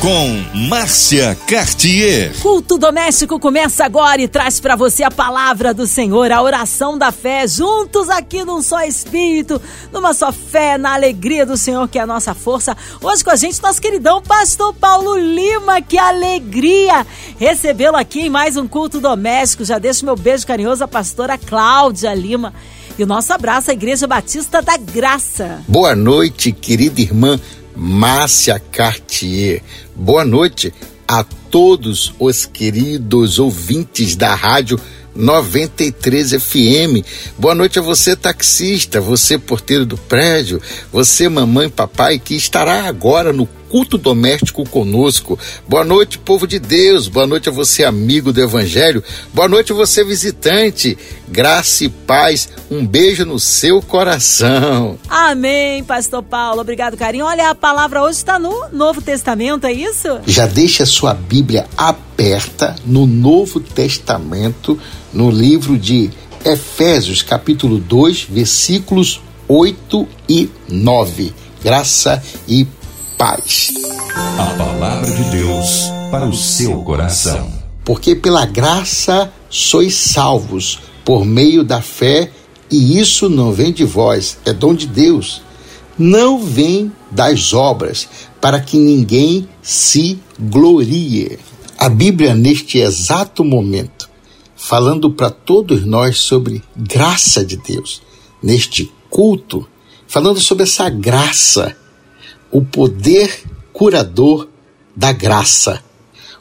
com Márcia Cartier. Culto doméstico começa agora e traz para você a palavra do Senhor, a oração da fé, juntos aqui num só espírito, numa só fé, na alegria do Senhor que é a nossa força. Hoje com a gente nosso queridão pastor Paulo Lima, que alegria recebê-lo aqui em mais um culto doméstico. Já deixo meu beijo carinhoso à pastora Cláudia Lima. E o nosso abraço à Igreja Batista da Graça. Boa noite, querida irmã Márcia Cartier. Boa noite a todos os queridos ouvintes da rádio 93 FM. Boa noite a você, taxista, você, porteiro do prédio, você, mamãe papai, que estará agora no culto doméstico conosco. Boa noite, povo de Deus. Boa noite a você, amigo do Evangelho. Boa noite a você, visitante. Graça e paz. Um beijo no seu coração. Amém, Pastor Paulo. Obrigado, carinho. Olha, a palavra hoje está no Novo Testamento, é isso? Já deixa sua Bíblia aberta no Novo Testamento no livro de Efésios, capítulo 2, versículos 8 e 9. Graça e paz. A palavra de Deus para o seu coração. Porque pela graça sois salvos por meio da fé, e isso não vem de vós, é dom de Deus. Não vem das obras, para que ninguém se glorie. A Bíblia, neste exato momento, falando para todos nós sobre graça de Deus, neste culto, falando sobre essa graça, o poder curador da graça.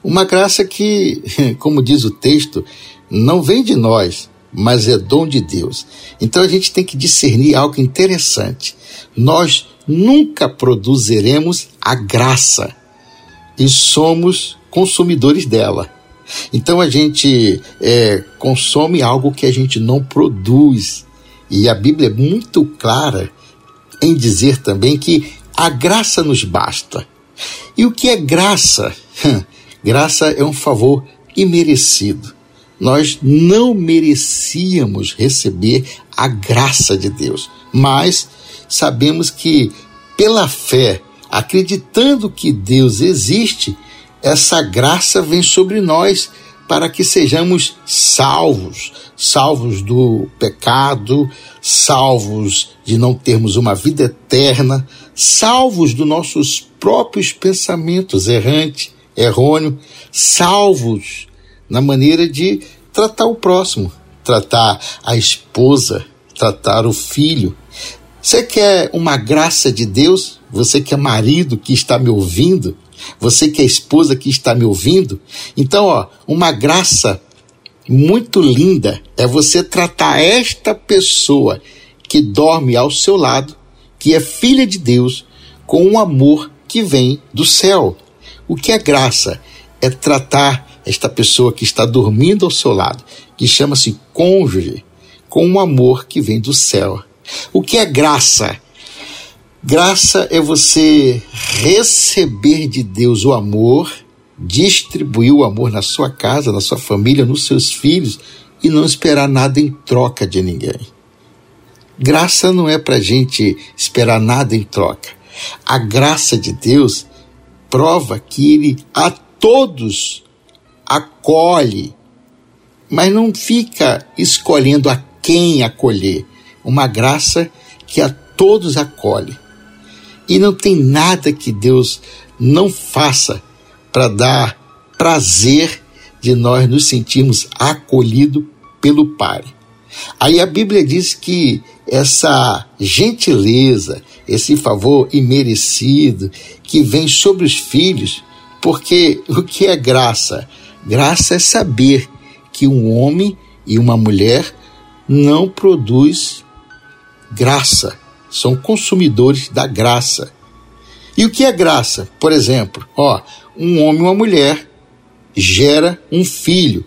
Uma graça que, como diz o texto, não vem de nós, mas é dom de Deus. Então a gente tem que discernir algo interessante. Nós nunca produziremos a graça e somos consumidores dela. Então a gente é, consome algo que a gente não produz. E a Bíblia é muito clara em dizer também que a graça nos basta. E o que é graça? graça é um favor imerecido. Nós não merecíamos receber a graça de Deus, mas sabemos que, pela fé, acreditando que Deus existe, essa graça vem sobre nós para que sejamos salvos, salvos do pecado, salvos de não termos uma vida eterna, salvos dos nossos próprios pensamentos errantes, errôneos, salvos na maneira de tratar o próximo, tratar a esposa, tratar o filho. Você quer uma graça de Deus? Você que é marido que está me ouvindo? Você que é esposa que está me ouvindo, então, ó, uma graça muito linda é você tratar esta pessoa que dorme ao seu lado, que é filha de Deus, com um amor que vem do céu. O que é graça? É tratar esta pessoa que está dormindo ao seu lado, que chama-se cônjuge, com um amor que vem do céu. O que é graça? Graça é você receber de Deus o amor, distribuir o amor na sua casa, na sua família, nos seus filhos e não esperar nada em troca de ninguém. Graça não é para gente esperar nada em troca. A graça de Deus prova que Ele a todos acolhe, mas não fica escolhendo a quem acolher. Uma graça que a todos acolhe. E não tem nada que Deus não faça para dar prazer de nós nos sentirmos acolhidos pelo Pai. Aí a Bíblia diz que essa gentileza, esse favor imerecido que vem sobre os filhos, porque o que é graça? Graça é saber que um homem e uma mulher não produz graça, são consumidores da graça. E o que é graça? Por exemplo, ó, um homem e uma mulher gera um filho.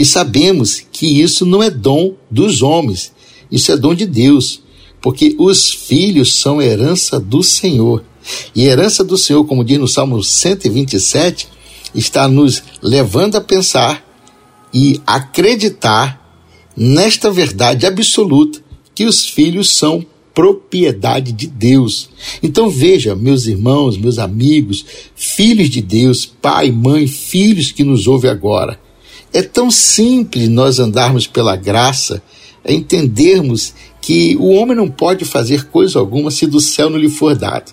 E sabemos que isso não é dom dos homens, isso é dom de Deus, porque os filhos são herança do Senhor. E herança do Senhor, como diz no Salmo 127, está nos levando a pensar e acreditar nesta verdade absoluta que os filhos são propriedade de Deus. Então veja, meus irmãos, meus amigos, filhos de Deus, pai, mãe, filhos que nos ouvem agora. É tão simples nós andarmos pela graça, é entendermos que o homem não pode fazer coisa alguma se do céu não lhe for dado.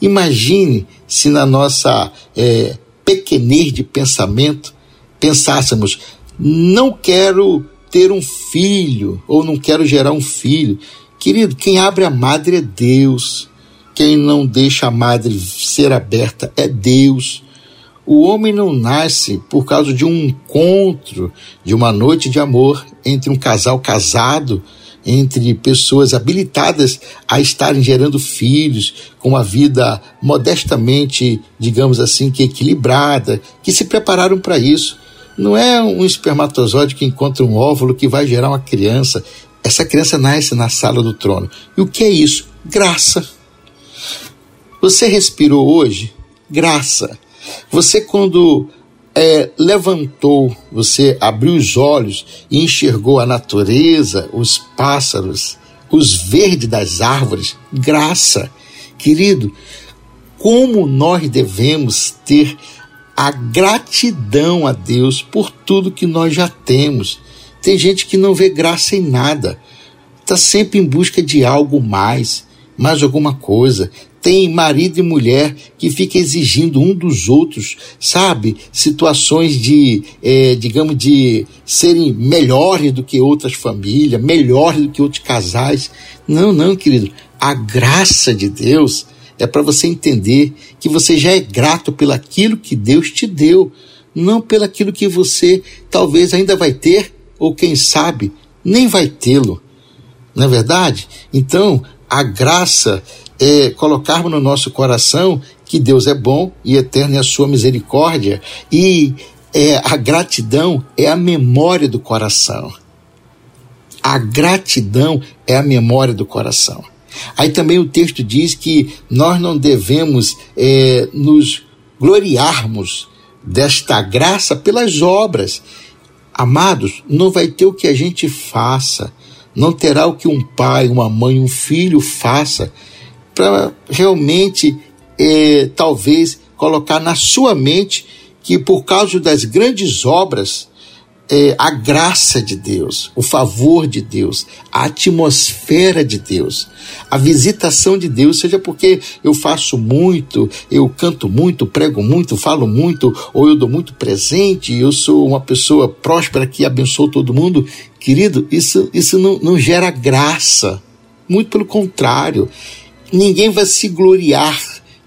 Imagine se na nossa é, pequenez de pensamento pensássemos: não quero ter um filho ou não quero gerar um filho. Querido, quem abre a madre é Deus. Quem não deixa a madre ser aberta é Deus. O homem não nasce por causa de um encontro, de uma noite de amor entre um casal casado, entre pessoas habilitadas a estarem gerando filhos, com uma vida modestamente, digamos assim, que equilibrada, que se prepararam para isso. Não é um espermatozoide que encontra um óvulo que vai gerar uma criança. Essa criança nasce na sala do trono. E o que é isso? Graça. Você respirou hoje? Graça. Você, quando é, levantou, você abriu os olhos e enxergou a natureza, os pássaros, os verdes das árvores, graça. Querido, como nós devemos ter a gratidão a Deus por tudo que nós já temos. Tem gente que não vê graça em nada, está sempre em busca de algo mais, mais alguma coisa. Tem marido e mulher que fica exigindo um dos outros, sabe? Situações de, é, digamos, de serem melhores do que outras famílias, melhores do que outros casais. Não, não, querido. A graça de Deus é para você entender que você já é grato pelaquilo que Deus te deu, não pelaquilo que você talvez ainda vai ter, ou quem sabe, nem vai tê-lo. Não é verdade? Então, a graça é colocarmos no nosso coração que Deus é bom e eterno é a sua misericórdia, e é, a gratidão é a memória do coração. A gratidão é a memória do coração. Aí também o texto diz que nós não devemos é, nos gloriarmos desta graça pelas obras. Amados, não vai ter o que a gente faça, não terá o que um pai, uma mãe, um filho faça para realmente, é, talvez, colocar na sua mente que por causa das grandes obras é, a graça de Deus, o favor de Deus, a atmosfera de Deus, a visitação de Deus, seja porque eu faço muito, eu canto muito, prego muito, falo muito, ou eu dou muito presente, eu sou uma pessoa próspera que abençoa todo mundo, querido, isso, isso não, não gera graça. Muito pelo contrário, ninguém vai se gloriar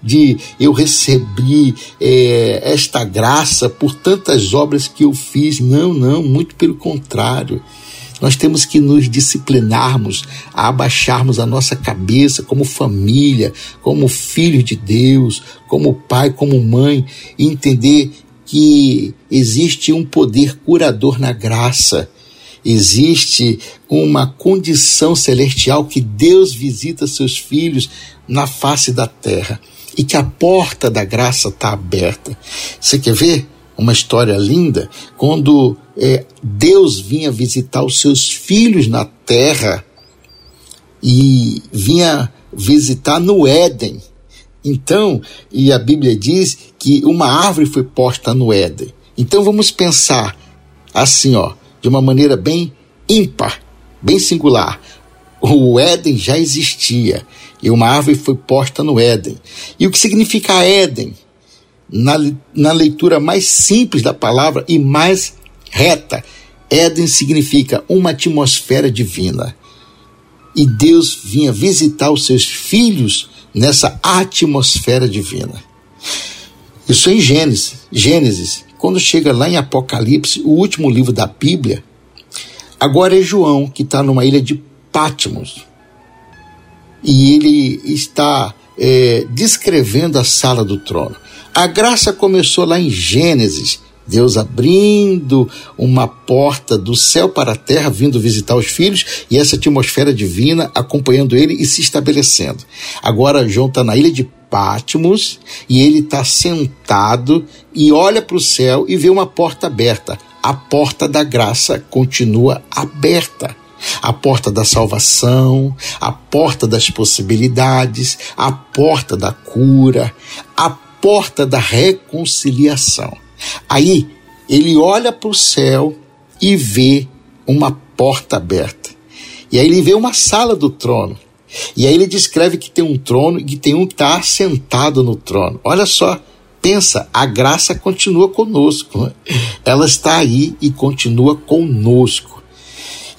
de eu recebi é, esta graça por tantas obras que eu fiz. Não, não, muito pelo contrário. Nós temos que nos disciplinarmos a abaixarmos a nossa cabeça como família, como filhos de Deus, como pai, como mãe, e entender que existe um poder curador na graça. Existe uma condição celestial que Deus visita seus filhos na face da terra e que a porta da graça está aberta. Você quer ver uma história linda? Quando é, Deus vinha visitar os seus filhos na terra e vinha visitar no Éden. Então, e a Bíblia diz que uma árvore foi posta no Éden. Então vamos pensar assim, ó, de uma maneira bem ímpar, bem singular. O Éden já existia e uma árvore foi posta no Éden. E o que significa Éden? Na, na leitura mais simples da palavra e mais reta, Éden significa uma atmosfera divina. E Deus vinha visitar os seus filhos nessa atmosfera divina. Isso é em Gênesis. Gênesis, quando chega lá em Apocalipse, o último livro da Bíblia, agora é João que está numa ilha de Patmos e ele está é, descrevendo a sala do trono. A graça começou lá em Gênesis, Deus abrindo uma porta do céu para a terra, vindo visitar os filhos, e essa atmosfera divina acompanhando ele e se estabelecendo. Agora João está na ilha de Patmos e ele está sentado e olha para o céu e vê uma porta aberta. a porta da graça continua aberta. A porta da salvação, a porta das possibilidades, a porta da cura, a porta da reconciliação. Aí ele olha para o céu e vê uma porta aberta. E aí ele vê uma sala do trono. E aí ele descreve que tem um trono e que tem um que está sentado no trono. Olha só, pensa, a graça continua conosco. Ela está aí e continua conosco.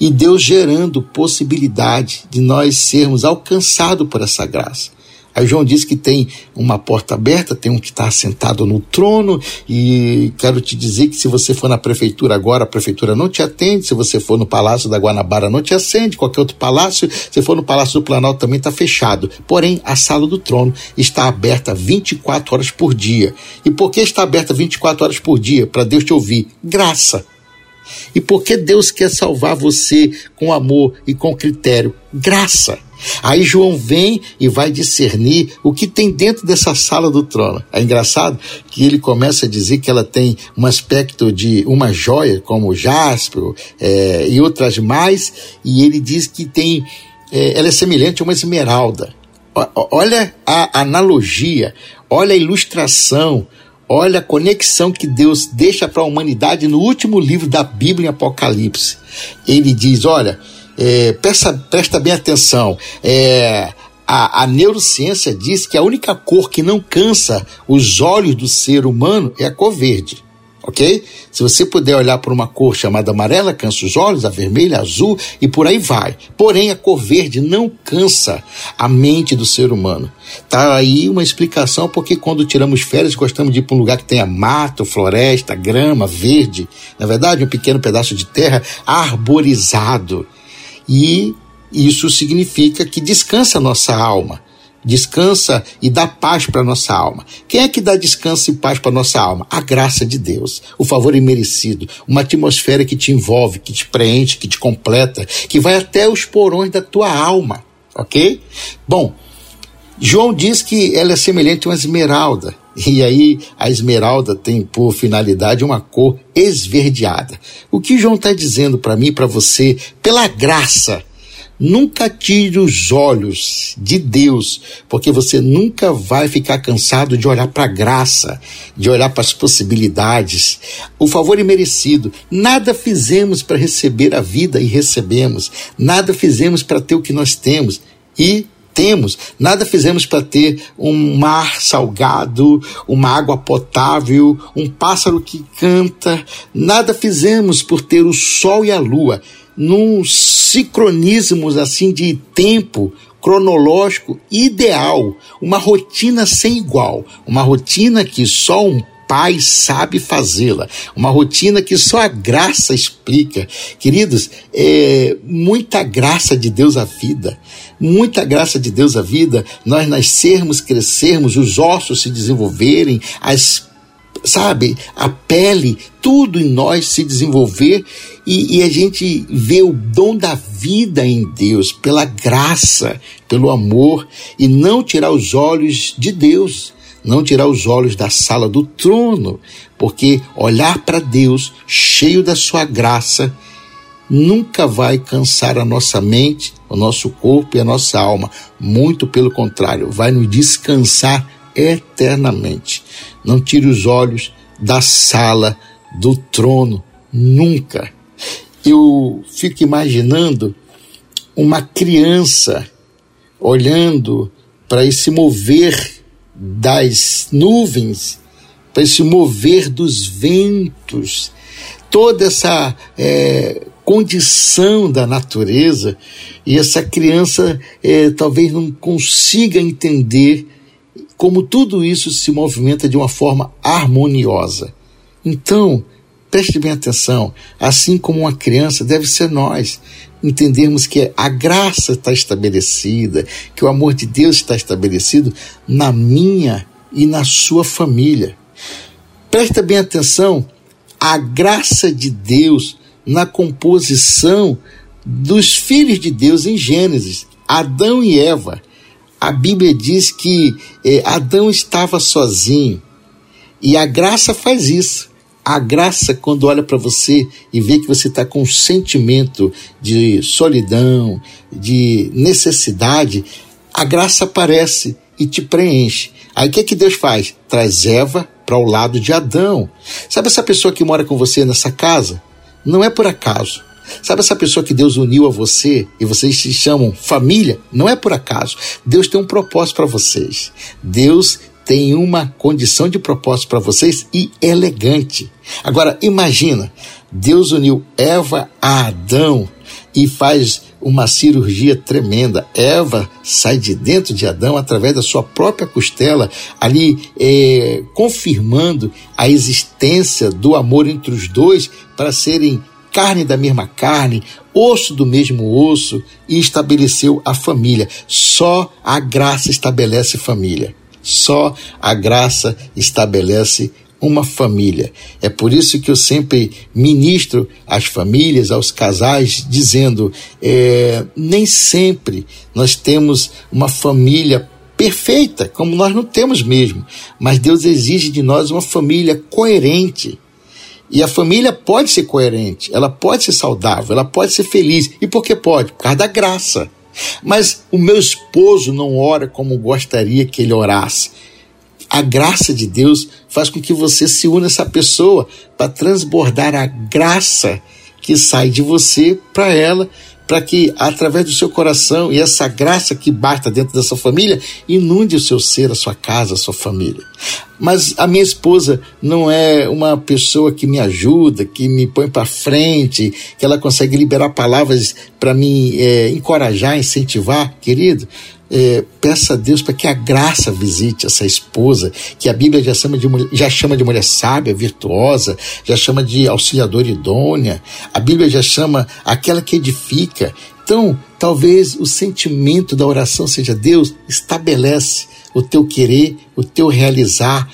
E Deus gerando possibilidade de nós sermos alcançados por essa graça. Aí João diz que tem uma porta aberta, tem um que está sentado no trono, e quero te dizer que se você for na prefeitura agora, a prefeitura não te atende, se você for no Palácio da Guanabara, não te acende, qualquer outro palácio, se for no Palácio do Planalto também está fechado. Porém, a sala do trono está aberta 24 horas por dia. E por que está aberta 24 horas por dia? Para Deus te ouvir. Graça. E por que Deus quer salvar você com amor e com critério? Graça. Aí João vem e vai discernir o que tem dentro dessa sala do trono. É engraçado que ele começa a dizer que ela tem um aspecto de uma joia, como jaspe é, e outras mais, e ele diz que tem, é, ela é semelhante a uma esmeralda. Olha a analogia, olha a ilustração, Olha a conexão que Deus deixa para a humanidade no último livro da Bíblia, em Apocalipse. Ele diz: olha, é, presta, presta bem atenção. É, a, a, neurociência diz que a única cor que não cansa os olhos do ser humano é a cor verde. Ok? Se você puder olhar por uma cor chamada amarela, cansa os olhos, a vermelha, a azul e por aí vai. Porém, a cor verde não cansa a mente do ser humano. Tá aí uma explicação porque quando tiramos férias gostamos de ir para um lugar que tenha mato, floresta, grama, verde. Na verdade, um pequeno pedaço de terra arborizado e isso significa que descansa a nossa alma. Descansa e dá paz para nossa alma. Quem é que dá descanso e paz para nossa alma? A graça de Deus, o favor imerecido, uma atmosfera que te envolve, que te preenche, que te completa, que vai até os porões da tua alma, ok? Bom, João diz que ela é semelhante a uma esmeralda. E aí a esmeralda tem por finalidade uma cor esverdeada. O que João está dizendo para mim, para você, pela graça, nunca tire os olhos de Deus, porque você nunca vai ficar cansado de olhar para a graça, de olhar para as possibilidades, o favor imerecido. Nada fizemos para receber a vida e recebemos, nada fizemos para ter o que nós temos. E temos, nada fizemos para ter um mar salgado, uma água potável, um pássaro que canta, nada fizemos por ter o sol e a lua, num sincronismo assim de tempo cronológico ideal, uma rotina sem igual, uma rotina que só um pai sabe fazê-la. Uma rotina que só a graça explica. Queridos, é muita graça de Deus à vida. Muita graça de Deus à vida, nós nascermos, crescermos, os ossos se desenvolverem, as sabe, a pele, tudo em nós se desenvolver e, e, a gente vê o dom da vida em Deus, pela graça, pelo amor, e não tirar os olhos de Deus não tirar os olhos da sala do trono, porque olhar para Deus, cheio da sua graça, nunca vai cansar a nossa mente, o nosso corpo e a nossa alma. Muito pelo contrário, vai nos descansar eternamente. Não tire os olhos da sala do trono, nunca. Eu fico imaginando uma criança olhando para esse mover das nuvens, para esse mover dos ventos, toda essa é, condição da natureza, e essa criança é, talvez não consiga entender como tudo isso se movimenta de uma forma harmoniosa. Então, preste bem atenção, assim como uma criança deve ser nós, entendermos que a graça está estabelecida, que o amor de Deus está estabelecido na minha e na sua família. Presta bem atenção, a graça de Deus na composição dos filhos de Deus em Gênesis, Adão e Eva. A Bíblia diz que eh, Adão estava sozinho e a graça faz isso. A graça, quando olha para você e vê que você está com um sentimento de solidão, de necessidade, a graça aparece e te preenche. Aí o que, é que Deus faz? Traz Eva para o lado de Adão. Sabe essa pessoa que mora com você nessa casa? Não é por acaso. Sabe essa pessoa que Deus uniu a você e vocês se chamam família? Não é por acaso. Deus tem um propósito para vocês. Deus tem uma condição de propósito para vocês e elegante. Agora, imagina, Deus uniu Eva a Adão e faz uma cirurgia tremenda. Eva sai de dentro de Adão através da sua própria costela, ali é, confirmando a existência do amor entre os dois para serem carne da mesma carne, osso do mesmo osso, e estabeleceu a família. Só a graça estabelece família. Só a graça estabelece uma família. É por isso que eu sempre ministro às famílias, aos casais, dizendo: é, nem sempre nós temos uma família perfeita, como nós não temos mesmo, mas Deus exige de nós uma família coerente. E a família pode ser coerente, ela pode ser saudável, ela pode ser feliz. E por que pode? Por causa da graça. Mas o meu esposo não ora como gostaria que ele orasse. A graça de Deus faz com que você se una a essa pessoa para transbordar a graça que sai de você para ela para que, através do seu coração e essa graça que basta dentro dessa família, inunde o seu ser, a sua casa, a sua família. Mas a minha esposa não é uma pessoa que me ajuda, que me põe para frente, que ela consegue liberar palavras para me é, encorajar, incentivar, querido é, peça a Deus para que a graça visite essa esposa, que a Bíblia já chama, de, já chama de mulher sábia, virtuosa, já chama de auxiliadora idônea, a Bíblia já chama aquela que edifica. Então, talvez o sentimento da oração seja: Deus, estabelece o teu querer, o teu realizar,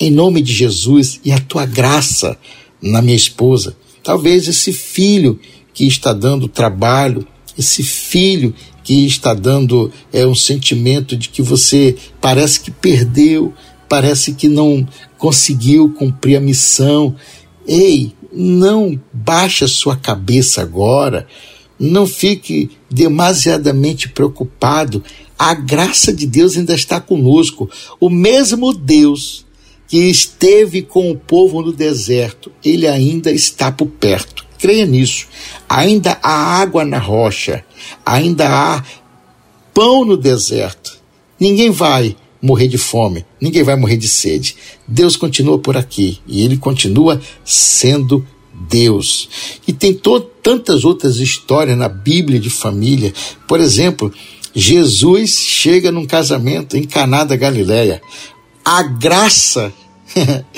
em nome de Jesus e a tua graça na minha esposa. Talvez esse filho que está dando trabalho, esse filho que está dando é, um sentimento de que você parece que perdeu, parece que não conseguiu cumprir a missão. Ei, não baixe a sua cabeça agora, não fique demasiadamente preocupado. A graça de Deus ainda está conosco. O mesmo Deus que esteve com o povo no deserto, ele ainda está por perto creia nisso. Ainda há água na rocha, ainda há pão no deserto. Ninguém vai morrer de fome, ninguém vai morrer de sede. Deus continua por aqui e ele continua sendo Deus. E tem tantas outras histórias na Bíblia de família. Por exemplo, Jesus chega num casamento em Caná da Galileia. A graça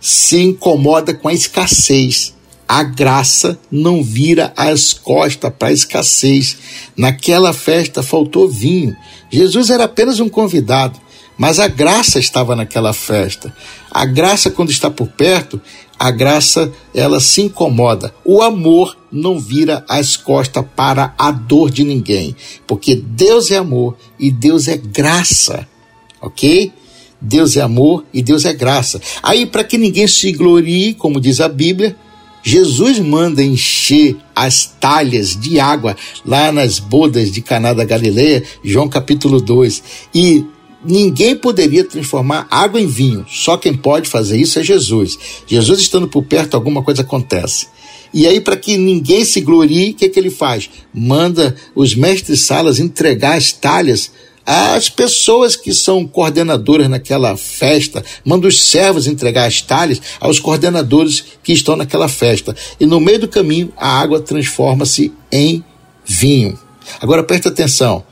se incomoda com a escassez a graça não vira as costas para a escassez. Naquela festa faltou vinho. Jesus era apenas um convidado, mas a graça estava naquela festa. A graça, quando está por perto, a graça ela se incomoda. O amor não vira as costas para a dor de ninguém, porque Deus é amor e Deus é graça, ok? Deus é amor e Deus é graça. Aí, para que ninguém se glorie, como diz a Bíblia, Jesus manda encher as talhas de água lá nas bodas de Caná da Galileia, João capítulo 2. E ninguém poderia transformar água em vinho. Só quem pode fazer isso é Jesus. Jesus estando por perto, alguma coisa acontece. E aí, para que ninguém se glorie, o que, que ele faz? Manda os mestres salas entregar as talhas as pessoas que são coordenadoras naquela festa, manda os servos entregar as talhas aos coordenadores que estão naquela festa. E no meio do caminho, a água transforma-se em vinho. Agora presta atenção: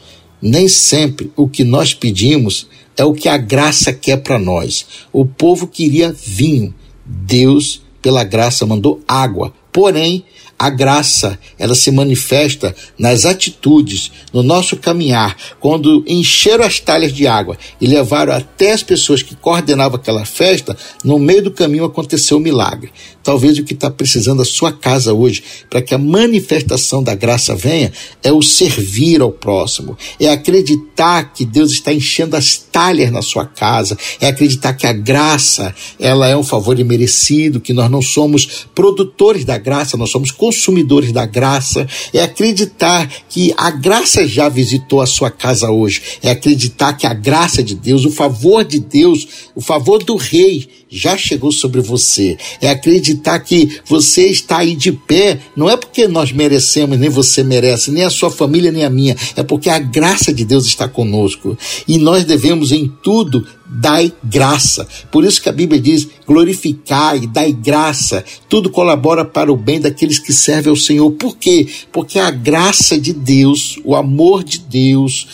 nem sempre o que nós pedimos é o que a graça quer para nós. O povo queria vinho, Deus, pela graça, mandou água. Porém, A graça, ela se manifesta nas atitudes, no nosso caminhar, quando encheram as talhas de água e levaram até as pessoas que coordenavam aquela festa, no meio do caminho aconteceu o um milagre. Talvez o que está precisando a sua casa hoje, para que a manifestação da graça venha, é o servir ao próximo, é acreditar que Deus está enchendo as talhas na sua casa, é acreditar que a graça ela é um favor imerecido, que nós não somos produtores da graça, nós somos consumidores da graça, é acreditar que a graça já visitou a sua casa hoje, é acreditar que a graça de Deus, o favor de Deus, o favor do Rei já chegou sobre você. É acreditar que você está aí de pé, não é porque nós merecemos, nem você merece, nem a sua família, nem a minha, é porque a graça de Deus está conosco. E nós devemos em tudo dai graça. Por isso que a Bíblia diz: glorificai, dai graça. Tudo colabora para o bem daqueles que servem ao Senhor. Por quê? Porque a graça de Deus, o amor de Deus,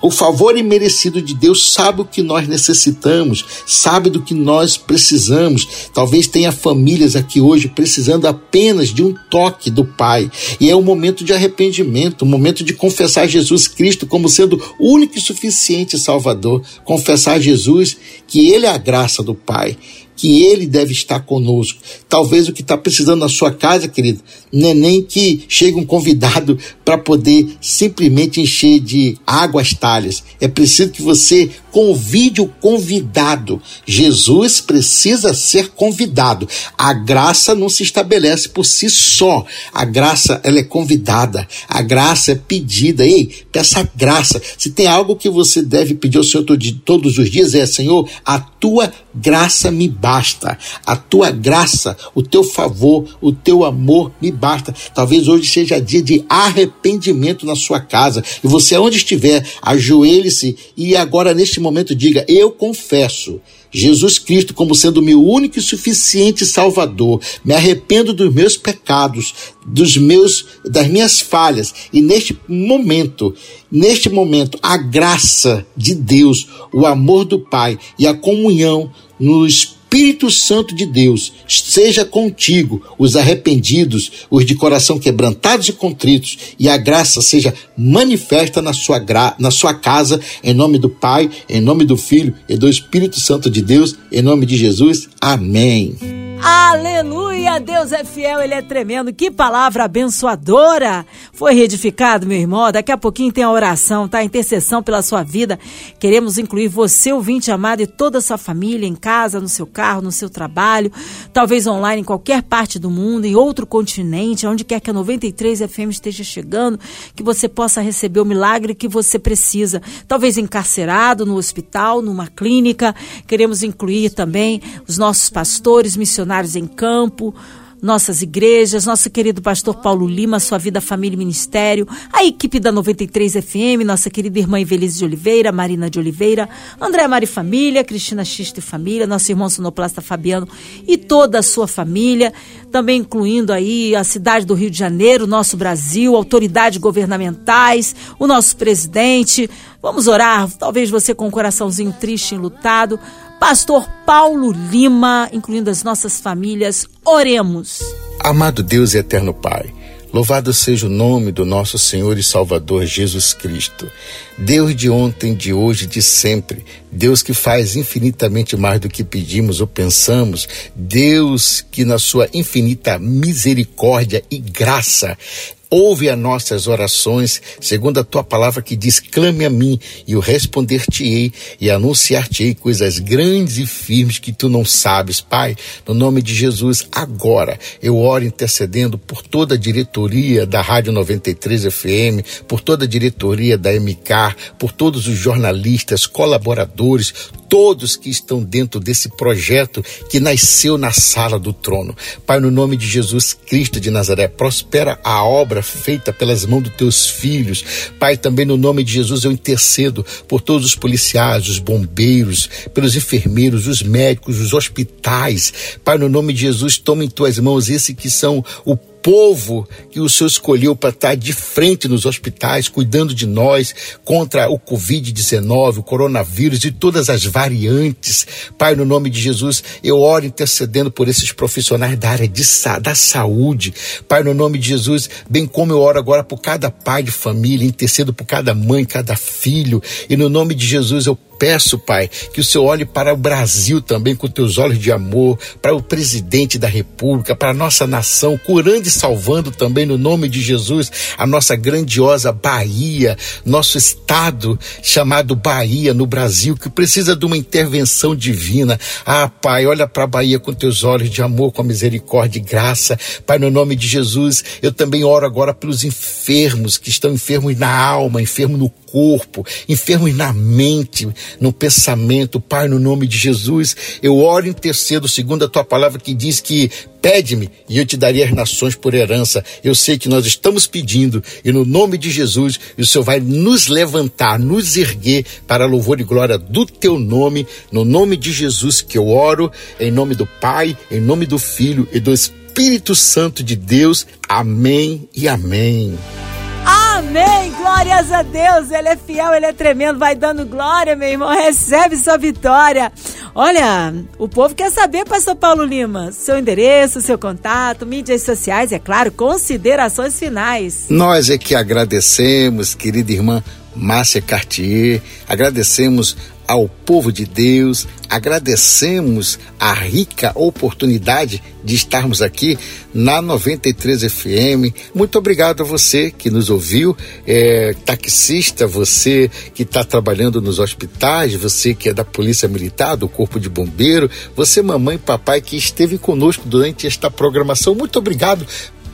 o favor imerecido de Deus sabe o que nós necessitamos, sabe do que nós precisamos. Talvez tenha famílias aqui hoje precisando apenas de um toque do Pai. E é um momento de arrependimento, um momento de confessar Jesus Cristo como sendo o único e suficiente Salvador. Confessar Jesus que Ele é a graça do Pai que Ele deve estar conosco. Talvez o que está precisando na sua casa, querido, não é nem que chegue um convidado para poder simplesmente encher de água as talhas. É preciso que você convide o convidado. Jesus precisa ser convidado. A graça não se estabelece por si só. A graça, ela é convidada. A graça é pedida. Ei, peça graça. Se tem algo que você deve pedir ao Senhor todos os dias, é: Senhor, a tua graça me basta. A tua graça, o teu favor, o teu amor me basta. Talvez hoje seja dia de arrependimento na sua casa. E você, onde estiver, ajoelhe-se e agora, neste momento, diga: Eu confesso. Jesus Cristo como sendo meu único e suficiente Salvador. Me arrependo dos meus pecados, dos meus das minhas falhas e neste momento, neste momento, a graça de Deus, o amor do Pai e a comunhão no Espírito Santo de Deus seja contigo, os arrependidos, os de coração quebrantados e contritos, e a graça seja manifesta na sua, gra na sua casa, em nome do Pai, em nome do Filho e do Espírito Santo de Deus, em nome de Jesus. Amém. Aleluia! Deus é fiel, Ele é tremendo. Que palavra abençoadora! Foi reedificado, meu irmão. Daqui a pouquinho tem a oração, tá? A intercessão pela sua vida. Queremos incluir você, ouvinte amado, e toda a sua família, em casa, no seu carro, no seu trabalho, talvez online, em qualquer parte do mundo, em outro continente, onde quer que a 93 FM esteja chegando, que você possa receber o milagre que você precisa. Talvez encarcerado, no hospital, numa clínica. Queremos incluir também os nossos pastores, missionários missionários em campo, nossas igrejas, nosso querido pastor Paulo Lima, sua vida, família e ministério, a equipe da 93 FM, nossa querida irmã Evelise de Oliveira, Marina de Oliveira, André Mari Família, Cristina Xista e Família, nosso irmão sonoplasta Fabiano e toda a sua família, também incluindo aí a cidade do Rio de Janeiro, nosso Brasil, autoridades governamentais, o nosso presidente. Vamos orar, talvez você com um coraçãozinho triste, enlutado, Pastor Paulo Lima, incluindo as nossas famílias, oremos. Amado Deus e eterno Pai, louvado seja o nome do nosso Senhor e Salvador Jesus Cristo. Deus de ontem, de hoje, de sempre. Deus que faz infinitamente mais do que pedimos ou pensamos. Deus que, na sua infinita misericórdia e graça, Ouve as nossas orações, segundo a tua palavra que diz: clame a mim, e eu responder-te-ei e anunciar-te-ei coisas grandes e firmes que tu não sabes. Pai, no nome de Jesus, agora eu oro intercedendo por toda a diretoria da Rádio 93 FM, por toda a diretoria da MK, por todos os jornalistas, colaboradores, todos que estão dentro desse projeto que nasceu na sala do trono. Pai, no nome de Jesus Cristo de Nazaré, prospera a obra feita pelas mãos dos teus filhos. Pai, também no nome de Jesus eu intercedo por todos os policiais, os bombeiros, pelos enfermeiros, os médicos, os hospitais. Pai, no nome de Jesus, toma em tuas mãos esse que são o povo que o Senhor escolheu para estar de frente nos hospitais, cuidando de nós contra o Covid-19, o coronavírus e todas as variantes. Pai, no nome de Jesus, eu oro intercedendo por esses profissionais da área de, da saúde. Pai, no nome de Jesus, bem como eu oro agora por cada pai de família, intercedo por cada mãe, cada filho. E no nome de Jesus, eu peço, Pai, que o Senhor olhe para o Brasil também com teus olhos de amor, para o presidente da República, para a nossa nação, curando e salvando também no nome de Jesus a nossa grandiosa Bahia, nosso estado chamado Bahia no Brasil, que precisa de uma intervenção divina. Ah, Pai, olha para a Bahia com teus olhos de amor, com misericórdia e graça. Pai, no nome de Jesus, eu também oro agora pelos enfermos que estão enfermos na alma, enfermos no corpo, enfermos na mente, no pensamento. Pai, no nome de Jesus, eu oro e intercedo segundo a tua palavra que diz que pede-me e eu te darei as nações por herança. Eu sei que nós estamos pedindo e no nome de Jesus, o Senhor vai nos levantar, nos erguer para louvor e glória do teu nome, no nome de Jesus que eu oro, em nome do Pai, em nome do Filho e do Espírito Santo de Deus. Amém e amém. Amém. Glórias a Deus. Ele é fiel, ele é tremendo. Vai dando glória, meu irmão. Recebe sua vitória. Olha, o povo quer saber, pastor Paulo Lima, seu endereço, seu contato, mídias sociais, é claro, considerações finais. Nós é que agradecemos, querida irmã Márcia Cartier, agradecemos ao povo de Deus, agradecemos a rica oportunidade de estarmos aqui na 93 FM. Muito obrigado a você que nos ouviu, é, taxista, você que está trabalhando nos hospitais, você que é da Polícia Militar, do Corpo de Bombeiro, você, mamãe e papai que esteve conosco durante esta programação. Muito obrigado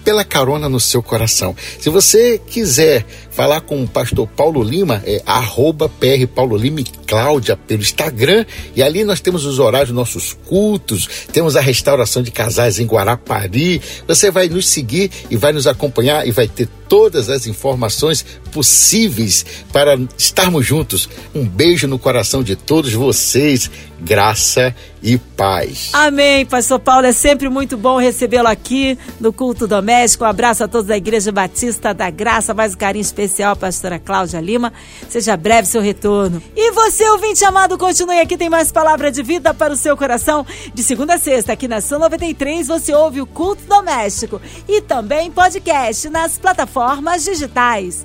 pela carona no seu coração. Se você quiser falar com o pastor Paulo Lima, é arroba PR Paulo Lima e Cláudia pelo Instagram, e ali nós temos os horários dos nossos cultos, temos a restauração de casais em Guarapari. Você vai nos seguir e vai nos acompanhar e vai ter todas as informações possíveis para estarmos juntos. Um beijo no coração de todos vocês, graça e paz. Amém, Pastor Paulo. É sempre muito bom recebê-lo aqui no culto doméstico. Um abraço a todos da Igreja Batista da Graça, mais um carinho especial pastora Cláudia Lima. Seja breve seu retorno. E você, ouvinte amado, continue aqui, tem mais palavra de vida para o seu coração. De segunda a sexta, aqui na São 93, você ouve o culto doméstico e também podcast nas plataformas digitais.